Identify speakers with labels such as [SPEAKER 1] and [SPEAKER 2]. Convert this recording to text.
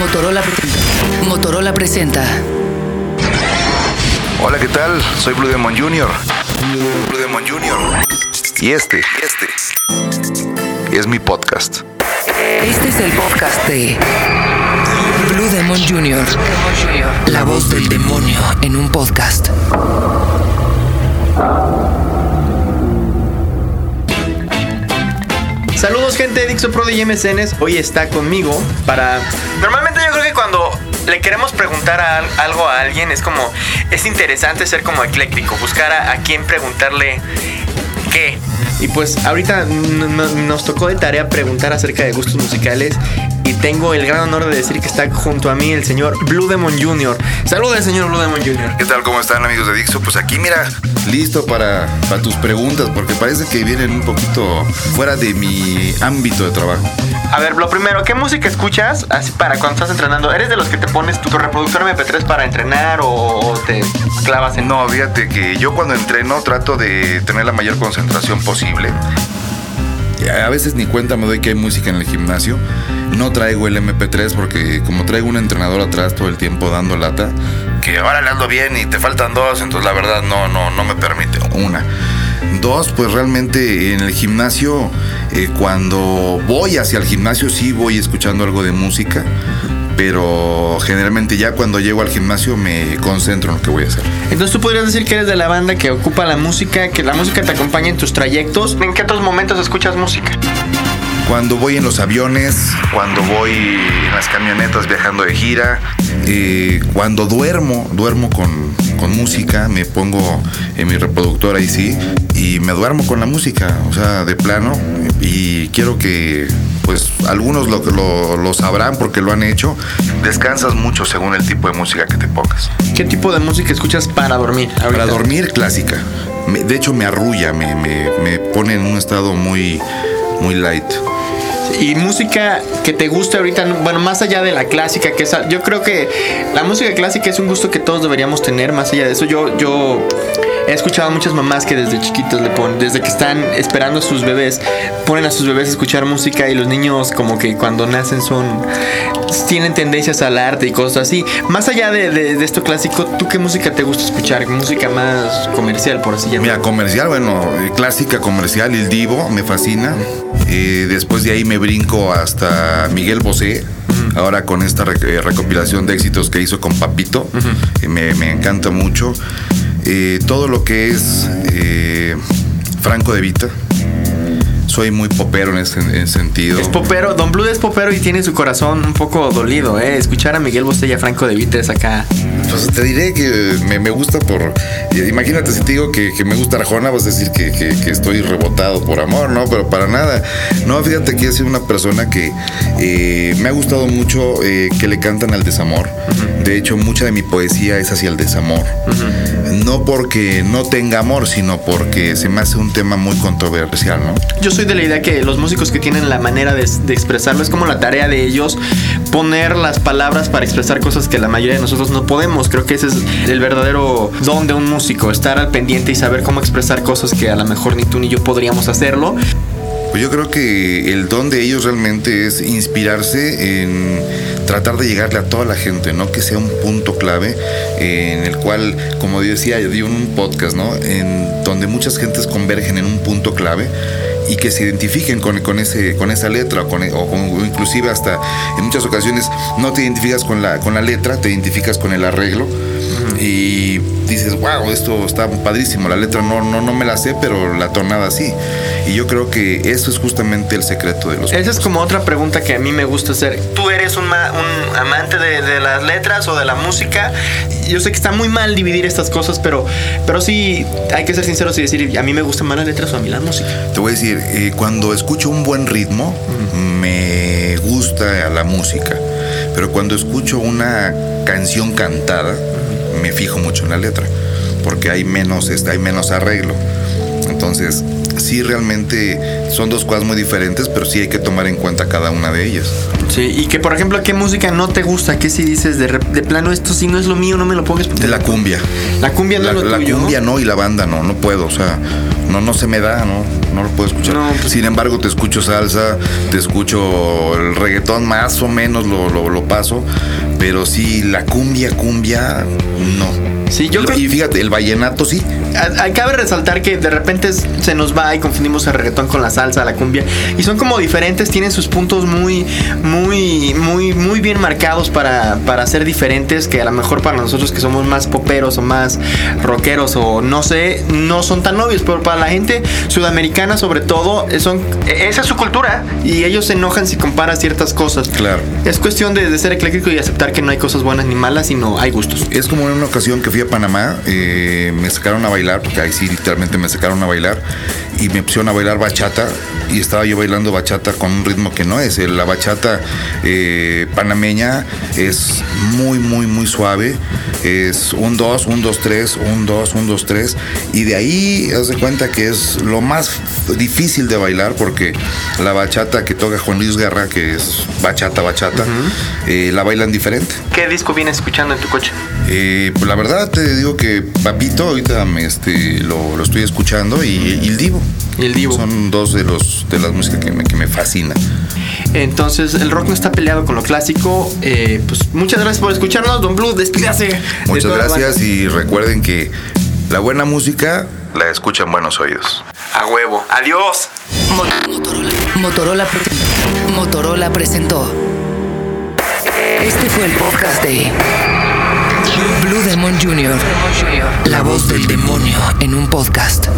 [SPEAKER 1] Motorola, Motorola presenta.
[SPEAKER 2] Hola, ¿qué tal? Soy Blue Demon Jr. Blue Demon Jr. Y este, este es mi podcast.
[SPEAKER 1] Este es el podcast de Blue Demon Jr. La voz del demonio en un podcast.
[SPEAKER 3] Saludos gente de Dixo Pro de MSNs. Hoy está conmigo para... Normalmente yo creo que cuando le queremos preguntar a- algo a alguien es como... Es interesante ser como ecléctico, buscar a, a quién preguntarle qué. Y pues ahorita nos tocó de tarea preguntar acerca de gustos musicales y tengo el gran honor de decir que está junto a mí el señor Blue Demon Jr. Saludos, señor Blue Demon Jr.
[SPEAKER 2] ¿Qué tal? ¿Cómo están amigos de Dixo? Pues aquí mira, listo para, para tus preguntas porque parece que vienen un poquito fuera de mi ámbito de trabajo.
[SPEAKER 3] A ver, lo primero, ¿qué música escuchas así para cuando estás entrenando? ¿Eres de los que te pones tu, reproductor MP3 para entrenar o te clavas en...
[SPEAKER 2] No, fíjate que yo cuando entreno trato de tener la mayor concentración posible. A veces ni cuenta me doy que hay música en el gimnasio. No traigo el MP3 porque como traigo un entrenador atrás todo el tiempo dando lata, que ahora le ando bien y te faltan dos, entonces la verdad no, no, no me permite. Una. Dos, pues realmente en el gimnasio, eh, cuando voy hacia el gimnasio sí voy escuchando algo de música, pero generalmente ya cuando llego al gimnasio me concentro en lo que voy a hacer.
[SPEAKER 3] Entonces tú podrías decir que eres de la banda que ocupa la música, que la música te acompaña en tus trayectos. ¿En qué otros momentos escuchas música?
[SPEAKER 2] Cuando voy en los aviones, cuando voy en las camionetas viajando de gira, eh, cuando duermo, duermo con, con música, me pongo en mi reproductor ahí sí, y me duermo con la música, o sea, de plano, y quiero que, pues, algunos lo, lo, lo sabrán porque lo han hecho, descansas mucho según el tipo de música que te pongas.
[SPEAKER 3] ¿Qué tipo de música escuchas para dormir?
[SPEAKER 2] Para
[SPEAKER 3] ahorita?
[SPEAKER 2] dormir, clásica. De hecho, me arrulla, me, me, me pone en un estado muy, muy light.
[SPEAKER 3] Y música que te guste ahorita, bueno, más allá de la clásica, que es, yo creo que la música clásica es un gusto que todos deberíamos tener, más allá de eso, yo, yo he escuchado a muchas mamás que desde chiquitos le ponen, desde que están esperando a sus bebés, ponen a sus bebés a escuchar música y los niños como que cuando nacen son, tienen tendencias al arte y cosas así. Más allá de, de- de esto clásico, ¿tú qué música te gusta escuchar? Música más comercial, por así llamarlo.
[SPEAKER 2] Mira, comercial, bueno, eh, clásica comercial, El Divo, me fascina. Eh, después de ahí me brinco hasta Miguel Bosé. Ahora con esta eh, recopilación de éxitos que hizo con Papito, eh, me, me encanta mucho. Eh, todo lo que es eh, Franco de Vita. Soy muy popero en ese, en ese sentido.
[SPEAKER 3] Es popero, Don Blue es popero y tiene su corazón un poco dolido, ¿eh? Escuchar a Miguel Bostella Franco de Vita es acá.
[SPEAKER 2] Pues te diré que me, me gusta por. Imagínate si te digo que, que me gusta Arjona, vas a decir que, que- que estoy rebotado por amor, ¿no? Pero para nada. No, fíjate que he sido una persona que eh, me ha gustado mucho eh, que le cantan al desamor. De hecho, mucha de mi poesía es hacia el desamor. No porque no tenga amor, sino porque se me hace un tema muy controversial, ¿no?
[SPEAKER 3] Yo soy de la idea que los músicos que tienen la manera de, de expresarlo es como la tarea de ellos poner las palabras para expresar cosas que la mayoría de nosotros no podemos. Creo que ese es el verdadero don de un músico, estar al pendiente y saber cómo expresar cosas que a lo mejor ni tú ni yo podríamos hacerlo.
[SPEAKER 2] Pues yo creo que el don de ellos realmente es inspirarse en tratar de llegarle a toda la gente, ¿no? Que sea un punto clave eh, en el cual, como decía, yo di un podcast, ¿no? En donde muchas gentes convergen en un punto clave y que se identifiquen con, con ese, con esa letra o, con, o inclusive hasta en muchas ocasiones no te identificas con la, con la letra, te identificas con el arreglo y dices, wow, esto está padrísimo, la letra no, no, no me la sé, pero la tonada sí. Y yo creo que eso es justamente el secreto de los
[SPEAKER 3] Esa es como otra pregunta que a mí me gusta hacer. ¿Tú eres un, un amante de, de las letras o de la música? Yo sé que está muy mal dividir estas cosas, pero, pero sí hay que ser sinceros y decir, a mí me gustan más las letras o a mí la música.
[SPEAKER 2] Te voy a decir, eh, cuando escucho un buen ritmo, me gusta la música. Pero cuando escucho una canción cantada, me fijo mucho en la letra. Porque hay menos, hay menos arreglo. Entonces, sí realmente son dos cosas muy diferentes, pero sí hay que tomar en cuenta cada una de ellas.
[SPEAKER 3] Sí, y que por ejemplo, ¿qué música no te gusta? ¿Qué si dices de, de plano esto si no es lo mío, no me lo pongas?
[SPEAKER 2] De la cumbia.
[SPEAKER 3] La cumbia no
[SPEAKER 2] La,
[SPEAKER 3] es lo
[SPEAKER 2] la
[SPEAKER 3] tuyo.
[SPEAKER 2] cumbia no y la banda no, no puedo. O sea, no, no se me da, no, no lo puedo escuchar.
[SPEAKER 3] No, pues-
[SPEAKER 2] Sin embargo, te escucho salsa, te escucho el reggaetón, más o menos lo, lo- lo paso, pero sí, la cumbia, cumbia, no.
[SPEAKER 3] Sí, yo creo-
[SPEAKER 2] Y fíjate, el vallenato sí.
[SPEAKER 3] Cabe resaltar que de repente se nos va y confundimos el reggaetón con la salsa, la cumbia. Y son como diferentes, tienen sus puntos muy, muy, muy, muy bien marcados para, para ser diferentes. Que a lo mejor para nosotros que somos más poperos o más rockeros o no sé, no son tan obvios. Pero para la gente sudamericana, sobre todo, son, e- esa es su cultura. Y ellos se enojan si comparas ciertas cosas.
[SPEAKER 2] Claro.
[SPEAKER 3] Es cuestión de, de ser ecléctico y aceptar que no hay cosas buenas ni malas, sino hay gustos.
[SPEAKER 2] Es como en una ocasión que fui a Panamá, eh, me sacaron a bailar, porque ahí sí literalmente me sacaron a bailar, y me pusieron a bailar bachata, y estaba yo bailando bachata con un ritmo que no es. El- La bachata eh, panameña es muy, muy, muy suave. Es un 2, un 2, 3, un 2, un 2, 3. Y de ahí, haz de cuenta que es lo más difícil de bailar, porque la bachata que toca Juan Luis Guerra, que es bachata, bachata, eh, la bailan diferente.
[SPEAKER 3] ¿Qué disco vienes escuchando en tu coche?
[SPEAKER 2] Eh, pues la verdad te digo que Papito ahorita me, este, lo, lo estoy escuchando y, y el Divo.
[SPEAKER 3] Y el Divo.
[SPEAKER 2] Son dos de los de las músicas que me, que me fascina.
[SPEAKER 3] Entonces, el rock no está peleado con lo clásico. Eh, pues muchas gracias por escucharnos. Don Blue, despídase. de
[SPEAKER 2] Muchas gracias y recuerden que la buena música la escuchan buenos oídos.
[SPEAKER 3] A huevo. Adiós.
[SPEAKER 1] Mo- Motorola. Motorola, Motorola presentó. Este fue el podcast de Blue Demon Jr. La voz del demonio en un podcast.